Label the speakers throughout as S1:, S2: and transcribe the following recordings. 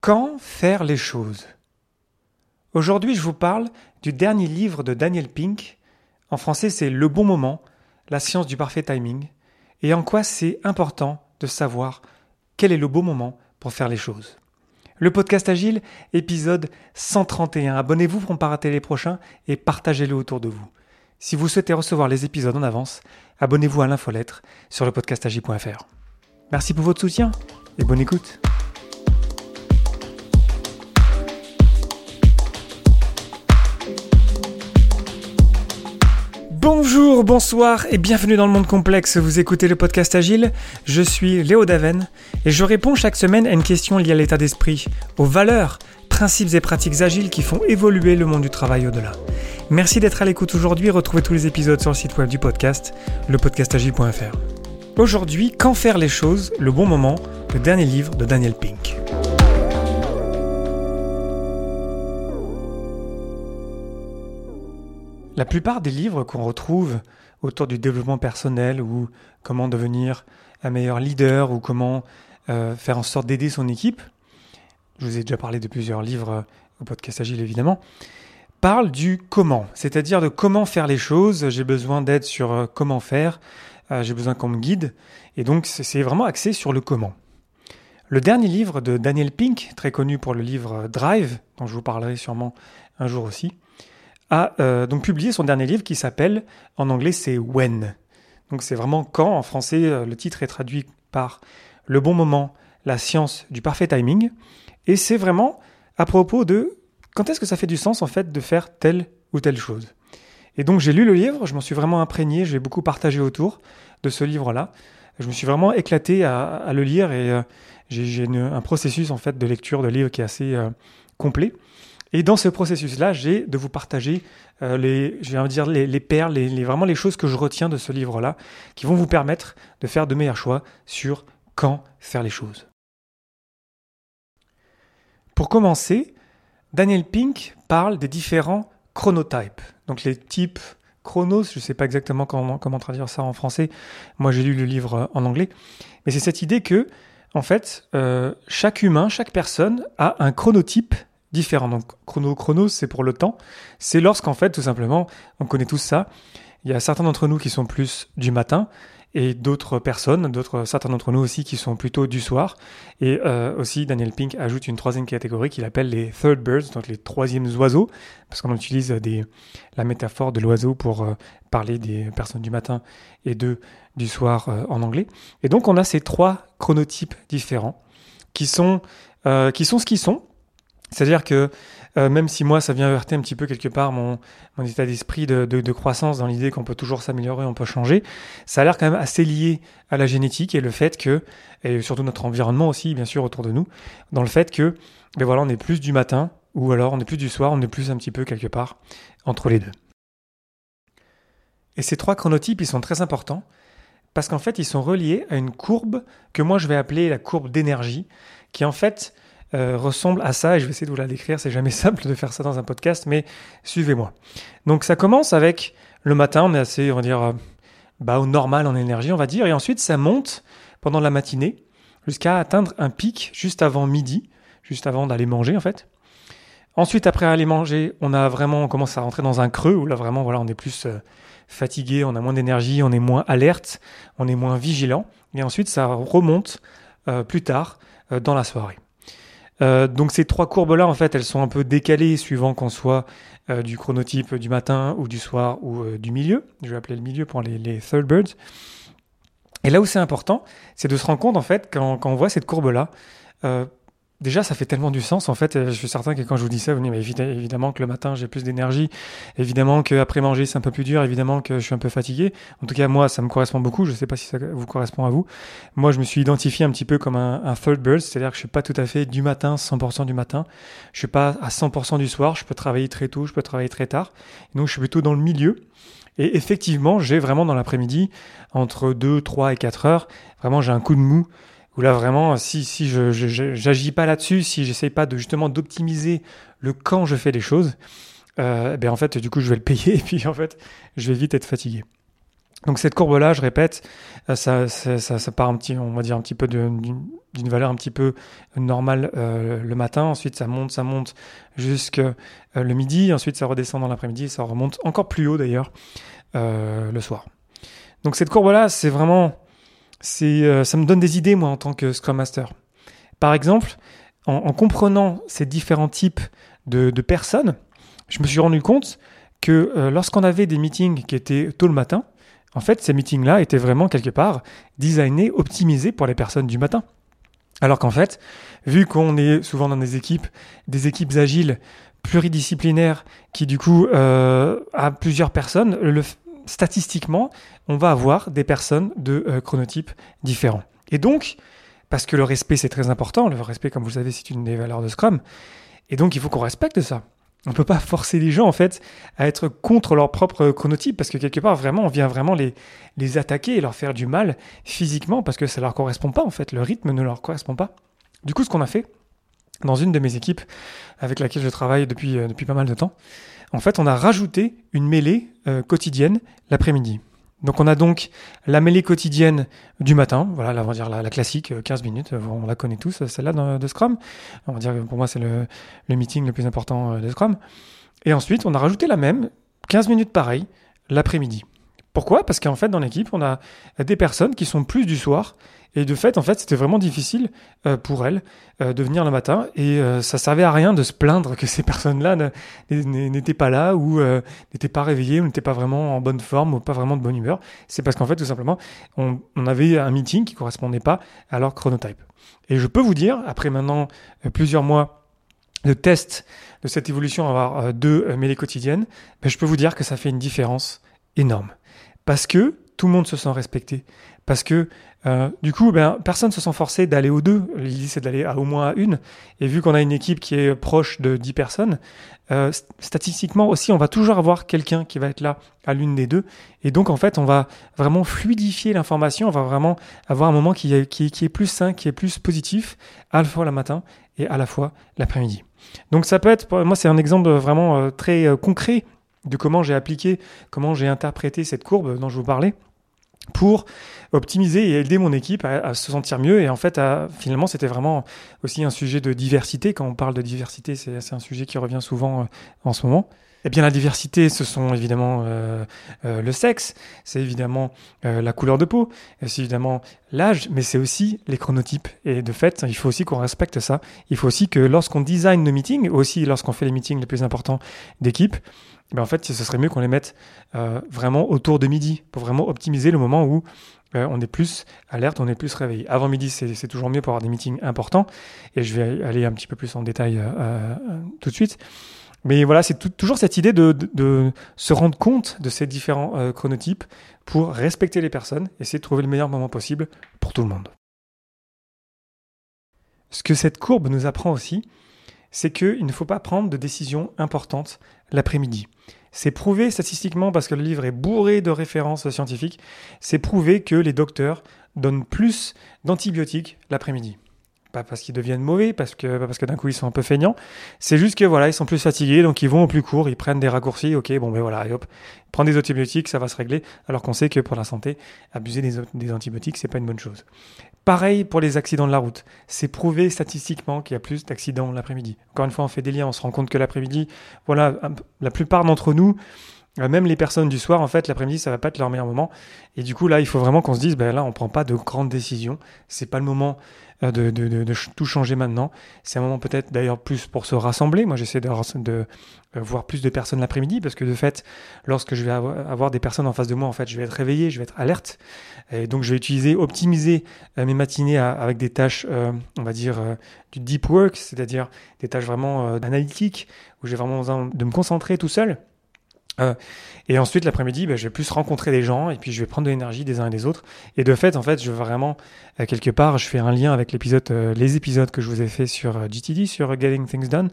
S1: Quand faire les choses? Aujourd'hui, je vous parle du dernier livre de Daniel Pink. En français, c'est Le bon moment, la science du parfait timing, et en quoi c'est important de savoir quel est le bon moment pour faire les choses. Le podcast Agile, épisode 131. Abonnez-vous pour ne pas rater les prochains et partagez-le autour de vous. Si vous souhaitez recevoir les épisodes en avance, abonnez-vous à l'infolettre sur le podcastagile.fr. Merci pour votre soutien et bonne écoute. Bonjour, bonsoir et bienvenue dans le monde complexe. Vous écoutez le podcast Agile. Je suis Léo Daven et je réponds chaque semaine à une question liée à l'état d'esprit, aux valeurs, principes et pratiques agiles qui font évoluer le monde du travail au-delà. Merci d'être à l'écoute aujourd'hui. Retrouvez tous les épisodes sur le site web du podcast, lepodcastagile.fr. Aujourd'hui, Quand faire les choses, le bon moment, le dernier livre de Daniel Pink. La plupart des livres qu'on retrouve autour du développement personnel ou comment devenir un meilleur leader ou comment euh, faire en sorte d'aider son équipe, je vous ai déjà parlé de plusieurs livres euh, au podcast Agile évidemment, parlent du comment, c'est-à-dire de comment faire les choses, j'ai besoin d'aide sur euh, comment faire, j'ai besoin qu'on me guide, et donc c'est vraiment axé sur le comment. Le dernier livre de Daniel Pink, très connu pour le livre Drive, dont je vous parlerai sûrement un jour aussi, a euh, donc publié son dernier livre qui s'appelle, en anglais c'est When. Donc c'est vraiment quand, en français euh, le titre est traduit par Le bon moment, la science du parfait timing. Et c'est vraiment à propos de quand est-ce que ça fait du sens en fait de faire telle ou telle chose. Et donc j'ai lu le livre, je m'en suis vraiment imprégné, j'ai beaucoup partagé autour de ce livre-là. Je me suis vraiment éclaté à, le lire et euh, j'ai un processus en fait de lecture de livre qui est assez complet. Et dans ce processus-là, j'ai de vous partager euh, les, je dire les, perles, les, vraiment les choses que je retiens de ce livre-là, qui vont vous permettre de faire de meilleurs choix sur quand faire les choses. Pour commencer, Daniel Pink parle des différents chronotypes, donc les types chronos, je ne sais pas exactement comment, comment traduire ça en français, moi j'ai lu le livre en anglais, mais c'est cette idée que, en fait, euh, chaque humain, chaque personne a un chronotype différents. Donc chrono chronos, c'est pour le temps. C'est lorsqu'en fait, tout simplement, on connaît tous ça. Il y a certains d'entre nous qui sont plus du matin et d'autres personnes, d'autres certains d'entre nous aussi qui sont plutôt du soir. Et euh, aussi, Daniel Pink ajoute une troisième catégorie qu'il appelle les third birds, donc les troisièmes oiseaux, parce qu'on utilise des, la métaphore de l'oiseau pour euh, parler des personnes du matin et de du soir euh, en anglais. Et donc, on a ces trois chronotypes différents qui sont qui sont ce qu'ils sont, c'est-à-dire que euh, même si moi, ça vient heurter un petit peu quelque part mon, état d'esprit de, de, de, croissance dans l'idée qu'on peut toujours s'améliorer, on peut changer, ça a l'air quand même assez lié à la génétique et le fait que, et surtout notre environnement aussi, bien sûr, autour de nous, dans le fait que, ben voilà, on est plus du matin ou alors on est plus du soir, on est plus un petit peu quelque part entre les deux. Et ces trois chronotypes, ils sont très importants parce qu'en fait, ils sont reliés à une courbe que moi je vais appeler la courbe d'énergie, qui en fait euh, ressemble à ça, et je vais essayer de vous la décrire, c'est jamais simple de faire ça dans un podcast, mais suivez-moi. Donc ça commence avec le matin, on est assez, on va dire, euh, bah, au normal en énergie, on va dire, et ensuite ça monte pendant la matinée jusqu'à atteindre un pic juste avant midi, juste avant d'aller manger en fait. Ensuite, après aller manger, on a vraiment, on commence à rentrer dans un creux où là vraiment, voilà, on est plus euh, fatigué, on a moins d'énergie, on est moins alerte, on est moins vigilant. Et ensuite, ça remonte plus tard dans la soirée. Euh, donc ces trois courbes-là, en fait, elles sont un peu décalées suivant qu'on soit euh, du chronotype du matin ou du soir ou euh, du milieu. Je vais appeler le milieu pour les, third birds. Et là où c'est important, c'est de se rendre compte, en fait, quand, quand on voit cette courbe-là, Déjà, ça fait tellement du sens. En fait, je suis certain que quand je vous dis ça, vous dites, mais évidemment que le matin, j'ai plus d'énergie. Évidemment qu'après manger, c'est un peu plus dur. Évidemment que je suis un peu fatigué. En tout cas, moi, ça me correspond beaucoup. Je ne sais pas si ça vous correspond à vous. Moi, je me suis identifié un petit peu comme un, un third bird. C'est-à-dire que je suis pas tout à fait du matin, 100% du matin. Je suis pas à 100% du soir. Je peux travailler très tôt, je peux travailler très tard. Donc, je suis plutôt dans le milieu. Et effectivement, j'ai vraiment dans l'après-midi, entre 2, 3 et 4 heures, vraiment, j'ai un coup de mou là vraiment, si, si je n'agis pas là-dessus, si j'essaye pas de justement d'optimiser le quand je fais les choses, ben en fait, du coup, je vais le payer et puis en fait, je vais vite être fatigué. Donc cette courbe-là, je répète, euh, ça, ça, part un petit, on va dire un petit peu d'une valeur un petit peu normale euh, le matin. Ensuite, ça monte, ça monte jusqu'à euh, le midi. Ensuite, ça redescend dans l'après-midi. Ça remonte encore plus haut d'ailleurs le soir. Donc cette courbe-là, c'est vraiment, c'est, ça me donne des idées moi en tant que Scrum Master. Par exemple, en, comprenant ces différents types de, personnes, je me suis rendu compte que lorsqu'on avait des meetings qui étaient tôt le matin, en fait, ces meetings-là étaient vraiment quelque part designés, optimisés pour les personnes du matin. Alors qu'en fait, vu qu'on est souvent dans des équipes, des équipes agiles, pluridisciplinaires, qui du coup euh, a plusieurs personnes, le, statistiquement, on va avoir des personnes de euh, chronotypes différents. Et donc, parce que le respect c'est très important, le respect comme vous le savez c'est une des valeurs de Scrum, et donc il faut qu'on respecte ça. On peut pas forcer les gens en fait à être contre leur propre chronotype parce que quelque part vraiment on vient vraiment les, les attaquer et leur faire du mal physiquement parce que ça leur correspond pas en fait, le rythme ne leur correspond pas. Du coup ce qu'on a fait dans une de mes équipes avec laquelle je travaille depuis, euh, depuis pas mal de temps, en fait on a rajouté une mêlée euh, quotidienne l'après-midi. Donc on a donc la mêlée quotidienne du matin, voilà, on va dire la, classique, 15 euh, minutes, euh, on la connaît tous, celle-là de Scrum. On va dire que pour moi c'est le, le, meeting le plus important de Scrum. Et ensuite on a rajouté la même, 15 minutes pareil, l'après-midi. Pourquoi? Parce qu'en fait dans l'équipe on a des personnes qui sont plus du soir et de fait, en fait, c'était vraiment difficile euh, pour elle euh, de venir le matin et euh, ça servait à rien de se plaindre que ces personnes-là n'étaient pas là ou n'étaient pas réveillées ou n'étaient pas vraiment en bonne forme ou pas vraiment de bonne humeur. C'est parce qu'en fait, tout simplement, on, avait un meeting qui correspondait pas à leur chronotype. Et je peux vous dire, après maintenant plusieurs mois de test de cette évolution, avoir deux mêlées quotidiennes, ben, je peux vous dire que ça fait une différence énorme. Parce que tout le monde se sent respecté. Parce que euh, du coup, ben, personne ne se sent forcé d'aller aux deux. L'idée, c'est d'aller à au moins à une. Et vu qu'on a une équipe qui est proche de 10 personnes, euh, statistiquement aussi, on va toujours avoir quelqu'un qui va être là à l'une des deux. Et donc, en fait, on va vraiment fluidifier l'information. On va vraiment avoir un moment qui est, qui, plus sain, qui est plus positif, à la fois le matin et à la fois l'après-midi. Donc, ça peut être, moi, c'est un exemple vraiment euh, très concret de comment j'ai appliqué, comment j'ai interprété cette courbe dont je vous parlais pour optimiser et aider mon équipe à, se sentir mieux. Et en fait, finalement, c'était vraiment aussi un sujet de diversité. Quand on parle de diversité, c'est un sujet qui revient souvent euh, en ce moment. Eh bien, la diversité, ce sont évidemment euh, euh, le sexe, c'est évidemment la couleur de peau, c'est évidemment l'âge, mais c'est aussi les chronotypes. Et de fait, il faut aussi qu'on respecte ça. Il faut aussi que lorsqu'on design nos meetings, aussi lorsqu'on fait les meetings les plus importants d'équipe, ben en fait, ce serait mieux qu'on les mette euh, vraiment autour de midi pour vraiment optimiser le moment où euh, on est plus alerte, on est plus réveillé. Avant midi, c'est toujours mieux pour avoir des meetings importants et je vais aller un petit peu plus en détail euh, tout de suite. Mais voilà, c'est toujours cette idée de, se rendre compte de ces différents chronotypes pour respecter les personnes, essayer de trouver le meilleur moment possible pour tout le monde. Ce que cette courbe nous apprend aussi, c'est qu'il ne faut pas prendre de décisions importantes l'après-midi. C'est prouvé statistiquement, parce que le livre est bourré de références scientifiques, c'est prouvé que les docteurs donnent plus d'antibiotiques l'après-midi. Pas parce qu'ils deviennent mauvais, parce que, parce que d'un coup ils sont un peu feignants. C'est juste que voilà, ils sont plus fatigués, donc ils vont au plus court, ils prennent des raccourcis, ok, bon ben voilà, et hop, prendre des antibiotiques, ça va se régler, alors qu'on sait que pour la santé, abuser des, des antibiotiques, c'est pas une bonne chose. Pareil pour les accidents de la route. C'est prouvé statistiquement qu'il y a plus d'accidents l'après-midi. Encore une fois, on fait des liens, on se rend compte que l'après-midi, voilà, la plupart d'entre nous, même les personnes du soir, en fait, l'après-midi, ça va pas être leur meilleur moment. Et du coup, là, il faut vraiment qu'on se dise, ben là, on prend pas de grandes décisions. C'est pas le moment euh, de, tout changer maintenant. C'est un moment peut-être d'ailleurs plus pour se rassembler. Moi, j'essaie de, euh, voir plus de personnes l'après-midi parce que de fait, lorsque je vais avoir des personnes en face de moi, en fait, je vais être réveillé, je vais être alerte. Et donc, je vais utiliser, optimiser euh, mes matinées avec des tâches, on va dire, du deep work, c'est-à-dire des tâches vraiment analytiques où j'ai vraiment besoin de me concentrer tout seul. Euh, et ensuite, l'après-midi, bah, je vais plus rencontrer des gens et puis je vais prendre de l'énergie des uns et des autres. Et de fait, en fait, je vraiment, euh, quelque part, je fais un lien avec l'épisode, euh, les épisodes que je vous ai fait sur GTD, sur Getting Things Done.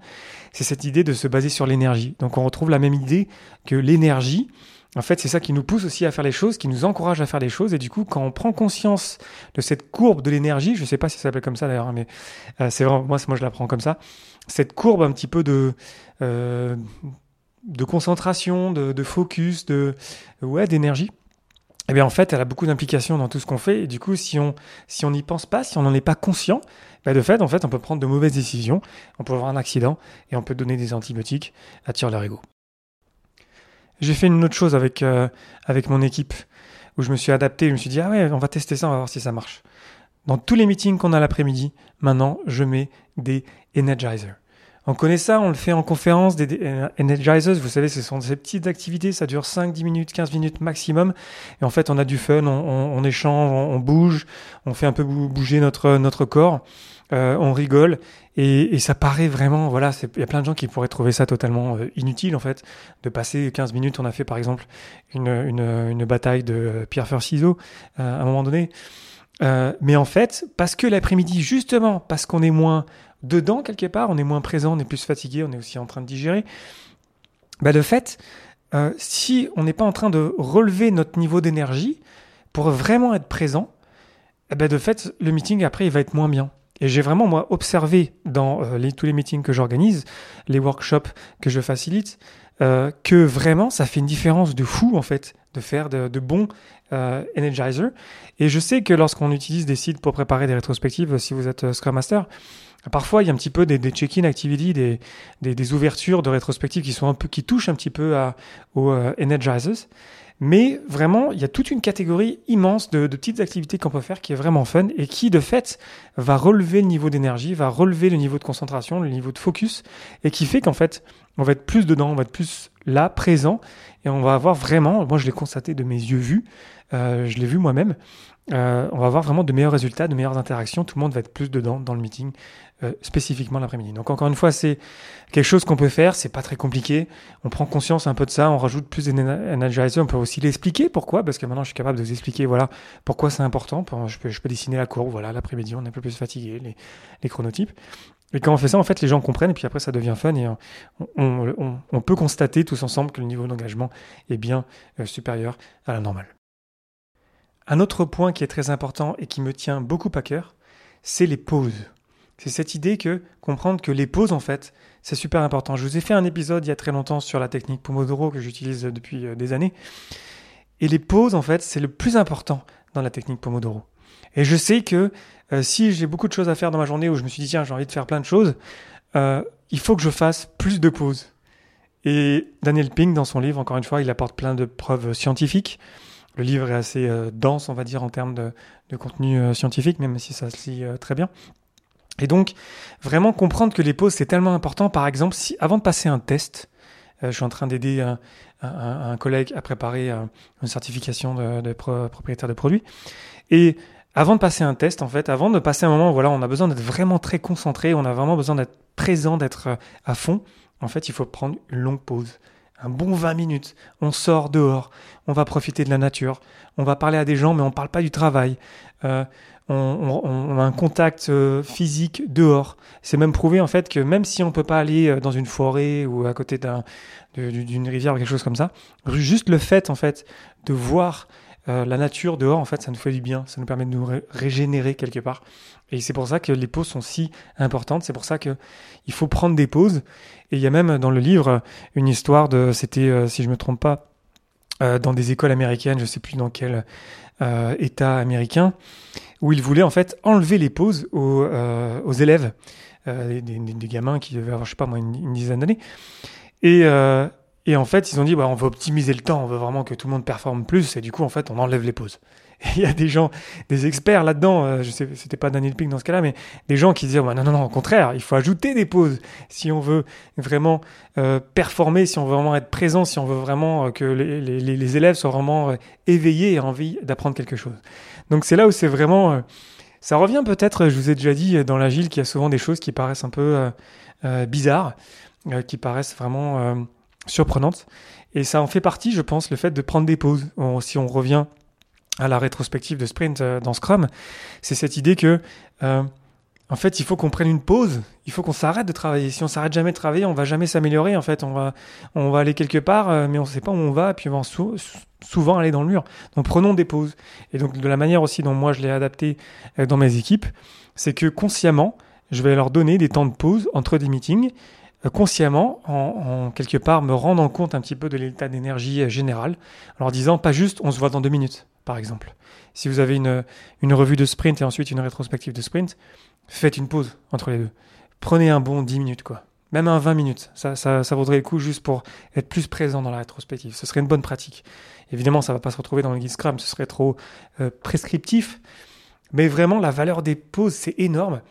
S1: C'est cette idée de se baser sur l'énergie. Donc, on retrouve la même idée que l'énergie. En fait, c'est ça qui nous pousse aussi à faire les choses, qui nous encourage à faire les choses. Et du coup, quand on prend conscience de cette courbe de l'énergie, je ne sais pas si ça s'appelle comme ça d'ailleurs, mais c'est vraiment, moi, moi, je la prends comme ça. Cette courbe un petit peu de, de concentration, de, focus, de ouais, d'énergie. eh bien en fait, elle a beaucoup d'implications dans tout ce qu'on fait. Du coup, si on si on n'y pense pas, si on n'en est pas conscient, bah, de fait, en fait, on peut prendre de mauvaises décisions, on peut avoir un accident et on peut donner des antibiotiques à tirer leur ego. J'ai fait une autre chose avec euh, avec mon équipe où je me suis adapté. Je me suis dit ah ouais, on va tester ça, on va voir si ça marche. Dans tous les meetings qu'on a l'après-midi, maintenant, je mets des energizers. On connaît ça, on le fait en conférence, des energizers, vous savez, ce sont ces petites activités, ça dure 5, 10 minutes, 15 minutes maximum. Et en fait, on a du fun, on, échange, on, bouge, on fait un peu bouger notre, notre corps, euh, on rigole. Et, ça paraît vraiment, voilà, il y a plein de gens qui pourraient trouver ça totalement euh, inutile, en fait, de passer 15 minutes. On a fait, par exemple, une, une, bataille de pierre-feu-ciseaux euh, à un moment donné. mais en fait, parce que l'après-midi, justement, parce qu'on est moins dedans quelque part, on est moins présent, on est plus fatigué, on est aussi en train de digérer. Bah, de fait, euh, si on n'est pas en train de relever notre niveau d'énergie pour vraiment être présent, eh ben de fait, le meeting après, il va être moins bien. Et j'ai vraiment, moi, observé dans euh, tous les meetings que j'organise, les workshops que je facilite, euh, que vraiment, ça fait une différence de fou, en fait, de faire de, bons energizers. Et je sais que lorsqu'on utilise des sites pour préparer des rétrospectives, si vous êtes Scrum Master, Parfois, il y a un petit peu des, check-in activity, des, des, ouvertures de rétrospectives qui sont un peu, qui touchent un petit peu à, aux euh, energizers. Mais vraiment, il y a toute une catégorie immense de, petites activités qu'on peut faire qui est vraiment fun et qui, de fait, va relever le niveau d'énergie, va relever le niveau de concentration, le niveau de focus et qui fait qu'en fait, on va être plus dedans, on va être plus là, présent et on va avoir vraiment, moi je l'ai constaté de mes yeux vus, euh, je l'ai vu moi-même, euh, on va avoir vraiment de meilleurs résultats, de meilleures interactions. Tout le monde va être plus dedans dans le meeting, euh, spécifiquement l'après-midi. Donc encore une fois, c'est quelque chose qu'on peut faire. C'est pas très compliqué. On prend conscience un peu de ça. On rajoute plus d'énergizer. On peut aussi l'expliquer. Pourquoi Parce que maintenant, je suis capable de vous expliquer. Voilà pourquoi c'est important. Je peux, dessiner la courbe. Voilà, l'après-midi, on est un peu plus fatigué. Les, chronotypes. Et quand on fait ça, en fait, les gens comprennent, et puis après, ça devient fun, et on peut constater tous ensemble que le niveau d'engagement est bien euh, supérieur à la normale. Un autre point qui est très important et qui me tient beaucoup à cœur, c'est les pauses. C'est cette idée que comprendre que les pauses, en fait, c'est super important. Je vous ai fait un épisode il y a très longtemps sur la technique Pomodoro que j'utilise depuis euh, des années. Et les pauses, en fait, c'est le plus important dans la technique Pomodoro. Et je sais que euh, si j'ai beaucoup de choses à faire dans ma journée où je me suis dit, tiens, j'ai envie de faire plein de choses, euh, il faut que je fasse plus de pauses. Et Daniel Pink, dans son livre, encore une fois, il apporte plein de preuves scientifiques. Le livre est assez dense, on va dire, en termes de, contenu euh, scientifique, même si ça se lit très bien. Et donc, vraiment comprendre que les pauses, c'est tellement important. Par exemple, si avant de passer un test, je suis en train d'aider un, collègue à préparer une certification de, propriétaire de produits. Et avant de passer un test, en fait, avant de passer un moment où voilà, on a besoin d'être vraiment très concentré, on a vraiment besoin d'être présent, d'être à fond, en fait, il faut prendre une longue pause un bon 20 minutes. On sort dehors, on va profiter de la nature, on va parler à des gens, mais on ne parle pas du travail. Euh, on, a un contact euh, physique dehors. C'est même prouvé en fait que même si on ne peut pas aller euh, dans une forêt ou à côté d'une rivière ou quelque chose comme ça, juste le fait en fait de voir la nature dehors, en fait, ça nous fait du bien, ça nous permet de nous régénérer quelque part. Et c'est pour ça que les pauses sont si importantes. C'est pour ça que il faut prendre des pauses. Et il y a même dans le livre une histoire de, c'était, euh, si je me trompe pas, euh, dans des écoles américaines, je sais plus dans quel euh, État américain, où ils voulaient en fait enlever les pauses aux, aux élèves, des, des, gamins qui devaient avoir, je sais pas moi, une, dizaine d'années. Et, et en fait, ils ont dit, bah, on va optimiser le temps, on veut vraiment que tout le monde performe plus, et du coup, en fait, on enlève les pauses. il y a des gens, des experts là-dedans, euh, je sais, c'était pas Daniel Pink dans ce cas-là, mais des gens qui disent, non, non, non, au contraire, il faut ajouter des pauses si on veut vraiment euh, performer, si on veut vraiment être présent, si on veut vraiment euh, que les, les, les, élèves soient vraiment éveillés et envie d'apprendre quelque chose. Donc c'est là où c'est vraiment, ça revient peut-être, je vous ai déjà dit, dans l'agile, qu'il y a souvent des choses qui paraissent un peu bizarres, qui paraissent vraiment surprenantes. Et ça en fait partie, je pense, le fait de prendre des pauses. si on revient à la rétrospective de sprint euh, dans Scrum, c'est cette idée que euh, en fait, il faut qu'on prenne une pause. Il faut qu'on s'arrête de travailler. Si on s'arrête jamais de travailler, on va jamais s'améliorer. En fait, on va, on va aller quelque part, euh, mais on ne sait pas où on va, puis on va souvent aller dans le mur. Donc, prenons des pauses. Et donc, de la manière aussi dont moi je l'ai adapté dans mes équipes, c'est que consciemment, je vais leur donner des temps de pause entre des meetings, consciemment, en, quelque part me rendant compte un petit peu de l'état d'énergie général, en leur disant pas juste on se voit dans deux minutes. par exemple. Si vous avez une, une revue de sprint et ensuite une rétrospective de sprint, faites une pause entre les deux. Prenez un bon 10 minutes, quoi. Même un 20 minutes. Ça, vaudrait le coup juste pour être plus présent dans la rétrospective. Ce serait une bonne pratique. Évidemment, ça ne va pas se retrouver dans le guide Scrum, ce serait trop euh, prescriptif. Mais vraiment, la valeur des pauses, c'est énorme.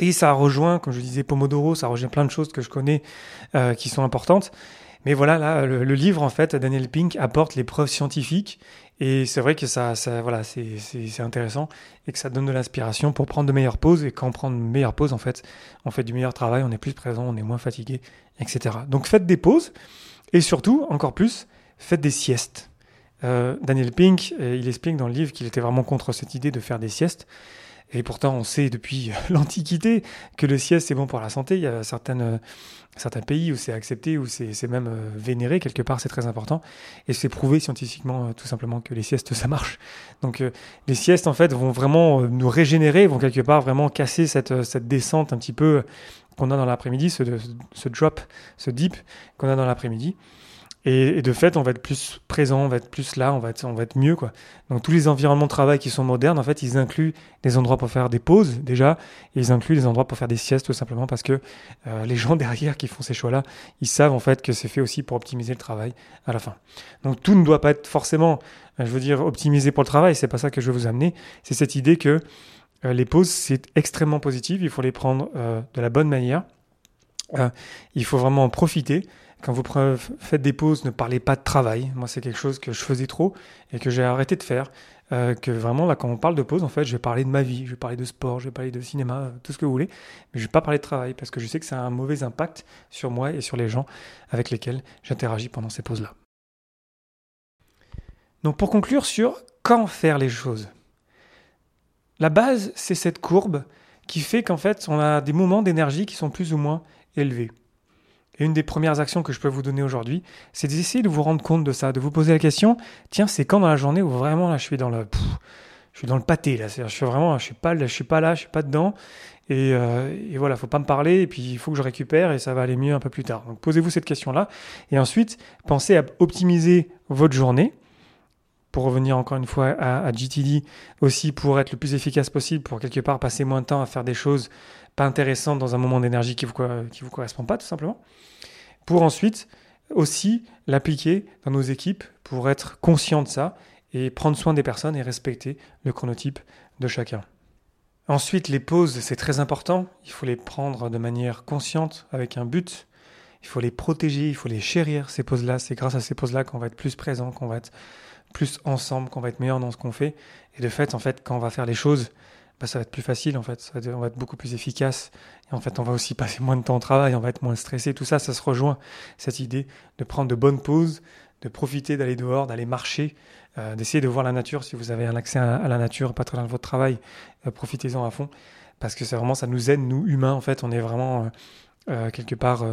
S1: Et ça rejoint, comme je disais, Pomodoro, ça rejoint plein de choses que je connais euh, qui sont importantes. Mais voilà, là, le, livre, en fait, Daniel Pink apporte les preuves scientifiques. Et c'est vrai que ça, ça voilà, c'est intéressant et que ça donne de l'inspiration pour prendre de meilleures pauses. Et quand on prend de meilleures pauses, en fait, on fait du meilleur travail, on est plus présent, on est moins fatigué, etc. Donc faites des pauses. Et surtout, encore plus, faites des siestes. Euh, Daniel Pink, euh, il explique dans le livre qu'il était vraiment contre cette idée de faire des siestes. Et pourtant, on sait depuis l'Antiquité que le sieste, c'est bon pour la santé. Il y a certaines, euh, certains pays où c'est accepté, où c'est même vénéré, quelque part, c'est très important. Et c'est prouvé scientifiquement, tout simplement, que les siestes, ça marche. Donc, les siestes, en fait, vont vraiment nous régénérer, vont quelque part vraiment casser cette, cette descente un petit peu qu'on a dans l'après-midi, ce drop, ce dip qu'on a dans l'après-midi. Et, de fait, on va être plus présent, on va être plus là, on va être, on va être mieux, quoi. Donc, tous les environnements de travail qui sont modernes, en fait, ils incluent des endroits pour faire des pauses, déjà, et ils incluent des endroits pour faire des siestes, tout simplement, parce que euh, les gens derrière qui font ces choix-là, ils savent, en fait, que c'est fait aussi pour optimiser le travail à la fin. Donc, tout ne doit pas être forcément, euh, je veux dire, optimisé pour le travail, c'est pas ça que je veux vous amener, c'est cette idée que euh, les pauses, c'est extrêmement positif, il faut les prendre de la bonne manière, il faut vraiment en profiter, quand vous faites des pauses, ne parlez pas de travail. Moi, c'est quelque chose que je faisais trop et que j'ai arrêté de faire. Euh, que vraiment, là, quand on parle de pause, en fait, je vais parler de ma vie, je vais parler de sport, je vais parler de cinéma, euh, tout ce que vous voulez, mais je vais pas parler de travail parce que je sais que ça a un mauvais impact sur moi et sur les gens avec lesquels j'interagis pendant ces pauses-là. Donc, pour conclure sur quand faire les choses, la base, c'est cette courbe qui fait qu'en fait, on a des moments d'énergie qui sont plus ou moins élevés. Et une des premières actions que je peux vous donner aujourd'hui, c'est d'essayer de vous rendre compte de ça, de vous poser la question, tiens, c'est quand dans la journée où vraiment là je suis dans le je suis dans le pâté là, je suis vraiment je suis pas je suis pas là, je suis pas dedans. Et, euh, et voilà, faut pas me parler et puis il faut que je récupère et ça va aller mieux un peu plus tard. Donc posez-vous cette question là et ensuite pensez à optimiser votre journée pour revenir encore une fois à, GTD, aussi pour être le plus efficace possible, pour quelque part passer moins de temps à faire des choses pas intéressantes dans un moment d'énergie qui vous, qui vous correspond pas, tout simplement. Pour ensuite aussi l'appliquer dans nos équipes pour être conscient de ça et prendre soin des personnes et respecter le chronotype de chacun. Ensuite, les pauses, c'est très important. Il faut les prendre de manière consciente, avec un but. Il faut les protéger, il faut les chérir, ces pauses-là. C'est grâce à ces pauses-là qu'on va être plus présent, qu'on va être plus ensemble, qu'on va être meilleur dans ce qu'on fait. Et de fait, en fait, quand on va faire les choses, bah, ça va être plus facile, en fait. on va être beaucoup plus efficace. Et en fait, on va aussi passer moins de temps au travail, on va être moins stressé. Tout ça, ça se rejoint. Cette idée de prendre de bonnes pauses, de profiter d'aller dehors, d'aller marcher, euh, d'essayer de voir la nature. Si vous avez un accès à, la nature, pas très loin de votre travail, euh, profitez-en à fond. Parce que c'est vraiment, ça nous aide, nous, humains, en fait. On est vraiment, euh, quelque part,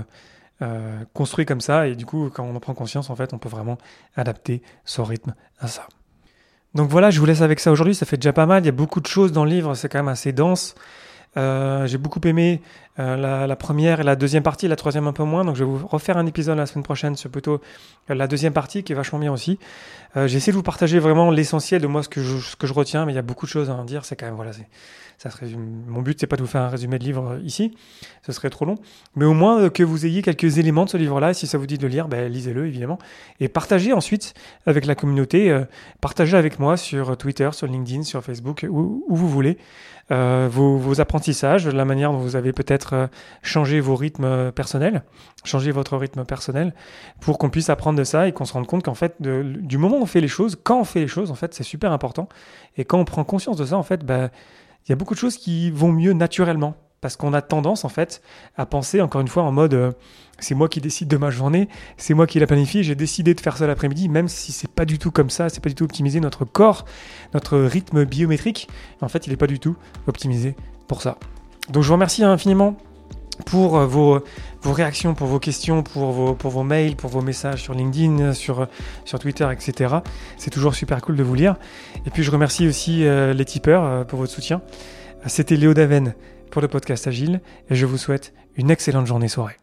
S1: euh, construit comme ça. Et du coup, quand on en prend conscience, en fait, on peut vraiment adapter son rythme à ça. Donc voilà, je vous laisse avec ça aujourd'hui. Ça fait déjà pas mal. Il y a beaucoup de choses dans le livre. C'est quand même assez dense. Euh, j'ai beaucoup aimé euh, la, première et la deuxième partie, la troisième un peu moins. Donc je vais vous refaire un épisode la semaine prochaine sur plutôt la deuxième partie qui est vachement bien aussi. Euh, j'ai essayé de vous partager vraiment l'essentiel de moi ce que je, retiens, mais il y a beaucoup de choses à en dire. C'est quand même voilà, ça se. Mon but c'est pas de vous faire un résumé de livre ici, ce serait trop long, mais au moins que vous ayez quelques éléments de ce livre-là. Si ça vous dit de lire, ben, lisez-le évidemment et partagez ensuite avec la communauté. partagez avec moi sur Twitter, sur LinkedIn, sur Facebook, où, où vous voulez. Euh, vos, vos, apprentissages, la manière dont vous avez peut-être euh, changé vos rythmes personnels, changé votre rythme personnel, pour qu'on puisse apprendre de ça et qu'on se rende compte qu'en fait, du moment où on fait les choses, quand on fait les choses, en fait, c'est super important. Et quand on prend conscience de ça, en fait, bah, il y a beaucoup de choses qui vont mieux naturellement. Parce qu'on a tendance, en fait, à penser, encore une fois, en mode euh, c'est moi qui décide de ma journée, c'est moi qui la planifie, j'ai décidé de faire ça l'après-midi, même si c'est pas du tout comme ça, c'est pas du tout optimisé. Notre corps, notre rythme biométrique, en fait, il n'est pas du tout optimisé pour ça. Donc je vous remercie infiniment pour euh, vos, réactions, pour vos questions, pour vos, mails, pour vos messages sur LinkedIn, sur, sur Twitter, etc. C'est toujours super cool de vous lire. Et puis je remercie aussi euh, les tipeurs pour votre soutien. C'était Léo Daven pour le podcast Agile et je vous souhaite une excellente journée soirée.